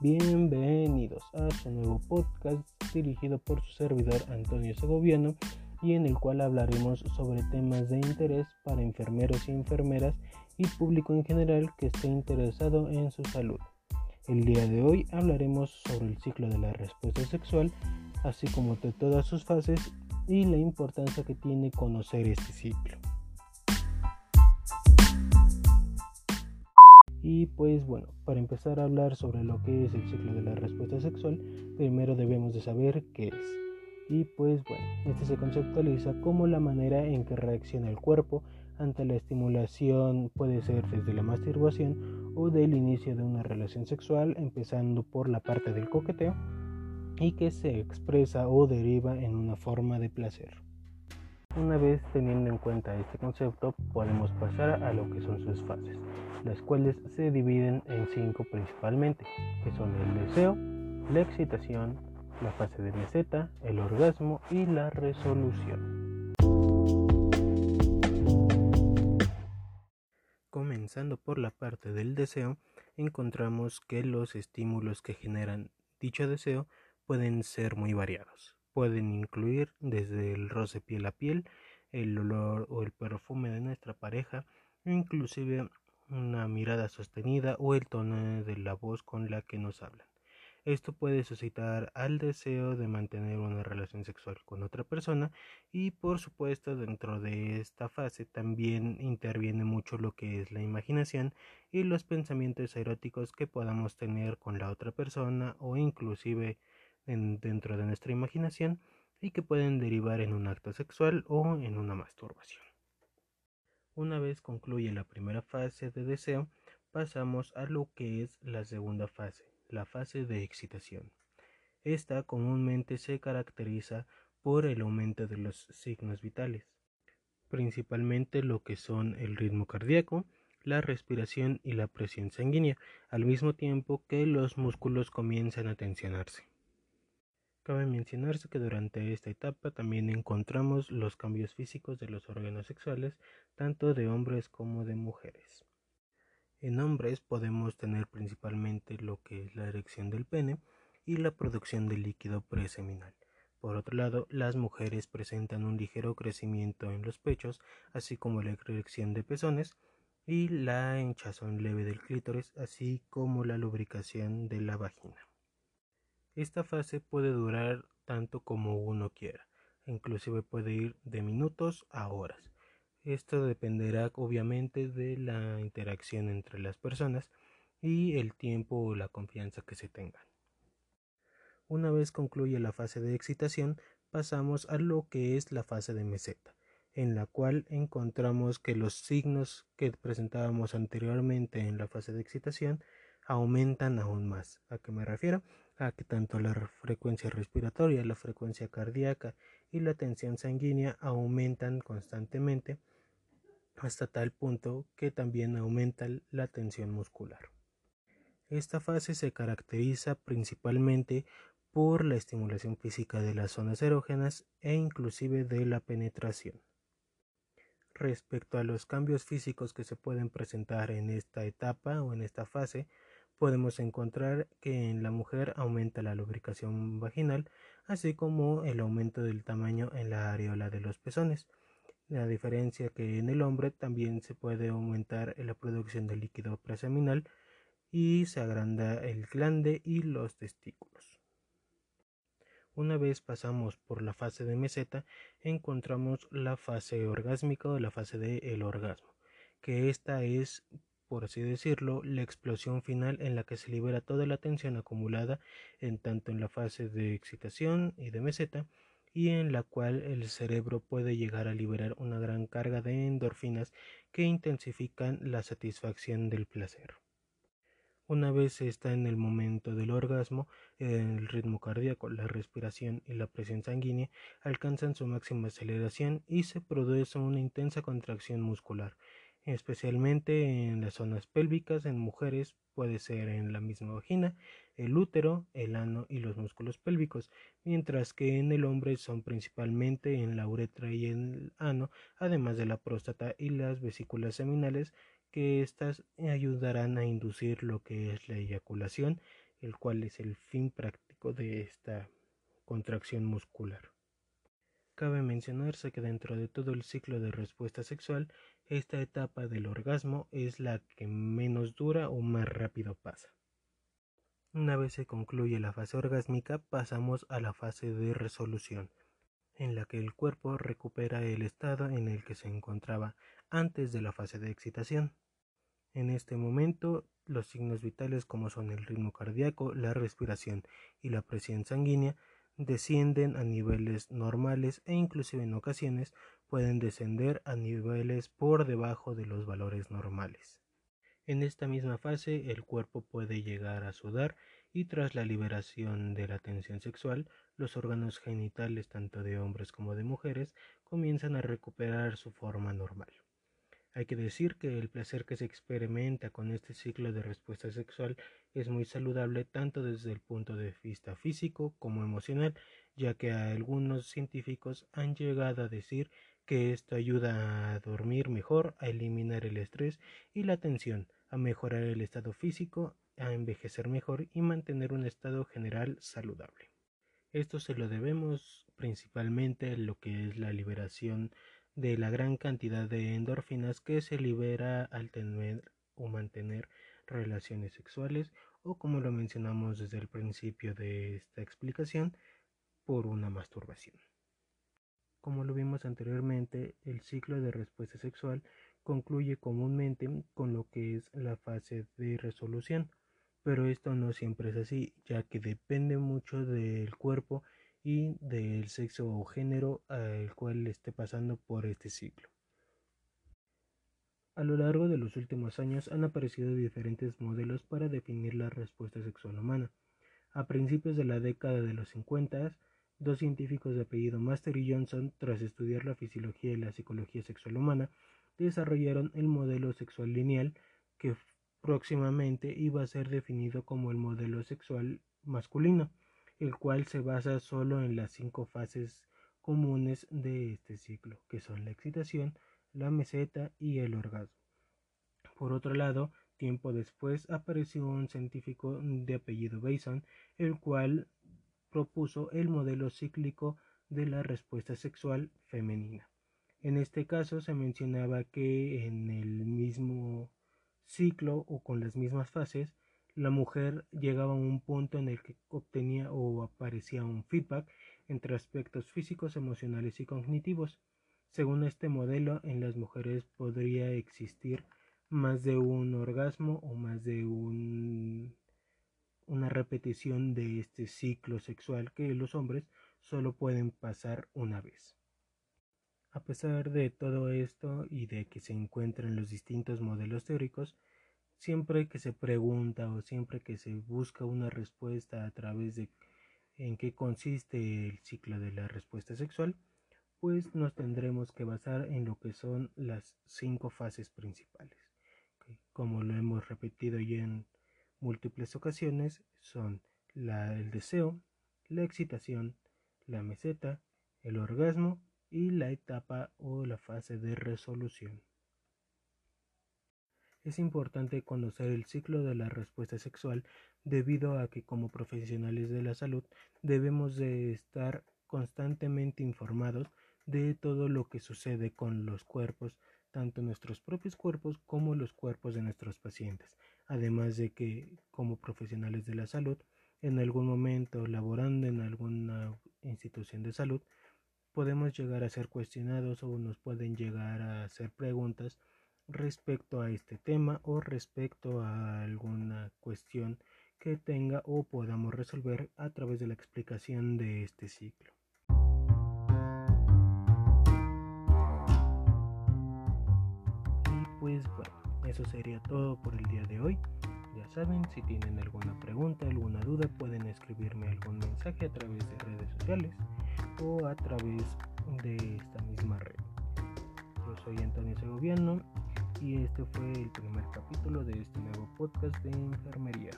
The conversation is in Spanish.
Bienvenidos a su nuevo podcast dirigido por su servidor Antonio Segoviano y en el cual hablaremos sobre temas de interés para enfermeros y enfermeras y público en general que esté interesado en su salud. El día de hoy hablaremos sobre el ciclo de la respuesta sexual, así como de todas sus fases y la importancia que tiene conocer este ciclo. Y pues bueno, para empezar a hablar sobre lo que es el ciclo de la respuesta sexual, primero debemos de saber qué es. Y pues bueno, este se conceptualiza como la manera en que reacciona el cuerpo ante la estimulación, puede ser desde la masturbación o del inicio de una relación sexual, empezando por la parte del coqueteo y que se expresa o deriva en una forma de placer. Una vez teniendo en cuenta este concepto, podemos pasar a lo que son sus fases, las cuales se dividen en cinco principalmente, que son el deseo, la excitación, la fase de meseta, el orgasmo y la resolución. Comenzando por la parte del deseo, encontramos que los estímulos que generan dicho deseo pueden ser muy variados. Pueden incluir desde el roce piel a piel, el olor o el perfume de nuestra pareja, inclusive una mirada sostenida o el tono de la voz con la que nos hablan. Esto puede suscitar al deseo de mantener una relación sexual con otra persona y por supuesto dentro de esta fase también interviene mucho lo que es la imaginación y los pensamientos eróticos que podamos tener con la otra persona o inclusive dentro de nuestra imaginación y que pueden derivar en un acto sexual o en una masturbación. Una vez concluye la primera fase de deseo, pasamos a lo que es la segunda fase, la fase de excitación. Esta comúnmente se caracteriza por el aumento de los signos vitales, principalmente lo que son el ritmo cardíaco, la respiración y la presión sanguínea, al mismo tiempo que los músculos comienzan a tensionarse. Cabe mencionarse que durante esta etapa también encontramos los cambios físicos de los órganos sexuales, tanto de hombres como de mujeres. En hombres podemos tener principalmente lo que es la erección del pene y la producción de líquido preseminal. Por otro lado, las mujeres presentan un ligero crecimiento en los pechos, así como la erección de pezones y la hinchazón leve del clítoris, así como la lubricación de la vagina. Esta fase puede durar tanto como uno quiera, inclusive puede ir de minutos a horas. Esto dependerá obviamente de la interacción entre las personas y el tiempo o la confianza que se tengan. Una vez concluye la fase de excitación, pasamos a lo que es la fase de meseta, en la cual encontramos que los signos que presentábamos anteriormente en la fase de excitación aumentan aún más. ¿A qué me refiero? A que tanto la frecuencia respiratoria, la frecuencia cardíaca y la tensión sanguínea aumentan constantemente hasta tal punto que también aumenta la tensión muscular. Esta fase se caracteriza principalmente por la estimulación física de las zonas erógenas e inclusive de la penetración. Respecto a los cambios físicos que se pueden presentar en esta etapa o en esta fase, podemos encontrar que en la mujer aumenta la lubricación vaginal, así como el aumento del tamaño en la areola de los pezones. La diferencia que en el hombre también se puede aumentar la producción de líquido preseminal y se agranda el glande y los testículos. Una vez pasamos por la fase de meseta, encontramos la fase orgásmica o la fase del orgasmo, que esta es por así decirlo, la explosión final en la que se libera toda la tensión acumulada en tanto en la fase de excitación y de meseta y en la cual el cerebro puede llegar a liberar una gran carga de endorfinas que intensifican la satisfacción del placer. Una vez está en el momento del orgasmo, el ritmo cardíaco, la respiración y la presión sanguínea alcanzan su máxima aceleración y se produce una intensa contracción muscular, especialmente en las zonas pélvicas en mujeres puede ser en la misma vagina, el útero, el ano y los músculos pélvicos, mientras que en el hombre son principalmente en la uretra y en el ano, además de la próstata y las vesículas seminales, que éstas ayudarán a inducir lo que es la eyaculación el cual es el fin práctico de esta contracción muscular. Cabe mencionarse que dentro de todo el ciclo de respuesta sexual, esta etapa del orgasmo es la que menos dura o más rápido pasa. Una vez se concluye la fase orgásmica, pasamos a la fase de resolución, en la que el cuerpo recupera el estado en el que se encontraba antes de la fase de excitación. En este momento, los signos vitales como son el ritmo cardíaco, la respiración y la presión sanguínea descienden a niveles normales e inclusive en ocasiones pueden descender a niveles por debajo de los valores normales. En esta misma fase el cuerpo puede llegar a sudar y tras la liberación de la tensión sexual, los órganos genitales tanto de hombres como de mujeres comienzan a recuperar su forma normal. Hay que decir que el placer que se experimenta con este ciclo de respuesta sexual es muy saludable tanto desde el punto de vista físico como emocional, ya que algunos científicos han llegado a decir que esto ayuda a dormir mejor, a eliminar el estrés y la tensión, a mejorar el estado físico, a envejecer mejor y mantener un estado general saludable. Esto se lo debemos principalmente a lo que es la liberación de la gran cantidad de endorfinas que se libera al tener o mantener relaciones sexuales o como lo mencionamos desde el principio de esta explicación por una masturbación. Como lo vimos anteriormente, el ciclo de respuesta sexual concluye comúnmente con lo que es la fase de resolución, pero esto no siempre es así, ya que depende mucho del cuerpo y del sexo o género al cual esté pasando por este ciclo. A lo largo de los últimos años han aparecido diferentes modelos para definir la respuesta sexual humana. A principios de la década de los 50, dos científicos de apellido Master y Johnson, tras estudiar la fisiología y la psicología sexual humana, desarrollaron el modelo sexual lineal que próximamente iba a ser definido como el modelo sexual masculino el cual se basa solo en las cinco fases comunes de este ciclo, que son la excitación, la meseta y el orgasmo. Por otro lado, tiempo después apareció un científico de apellido Bason, el cual propuso el modelo cíclico de la respuesta sexual femenina. En este caso se mencionaba que en el mismo ciclo o con las mismas fases la mujer llegaba a un punto en el que obtenía o aparecía un feedback entre aspectos físicos, emocionales y cognitivos. Según este modelo, en las mujeres podría existir más de un orgasmo o más de un, una repetición de este ciclo sexual que los hombres solo pueden pasar una vez. A pesar de todo esto y de que se encuentran los distintos modelos teóricos, siempre que se pregunta o siempre que se busca una respuesta a través de en qué consiste el ciclo de la respuesta sexual, pues nos tendremos que basar en lo que son las cinco fases principales. Como lo hemos repetido ya en múltiples ocasiones, son la, el deseo, la excitación, la meseta, el orgasmo y la etapa o la fase de resolución. Es importante conocer el ciclo de la respuesta sexual debido a que como profesionales de la salud debemos de estar constantemente informados de todo lo que sucede con los cuerpos, tanto nuestros propios cuerpos como los cuerpos de nuestros pacientes. Además de que como profesionales de la salud, en algún momento laborando en alguna institución de salud, podemos llegar a ser cuestionados o nos pueden llegar a hacer preguntas respecto a este tema o respecto a alguna cuestión que tenga o podamos resolver a través de la explicación de este ciclo. Y pues bueno, eso sería todo por el día de hoy. Ya saben, si tienen alguna pregunta, alguna duda, pueden escribirme algún mensaje a través de redes sociales o a través de esta misma red. Yo soy Antonio Segoviano y este fue el primer capítulo de este nuevo podcast de enfermería.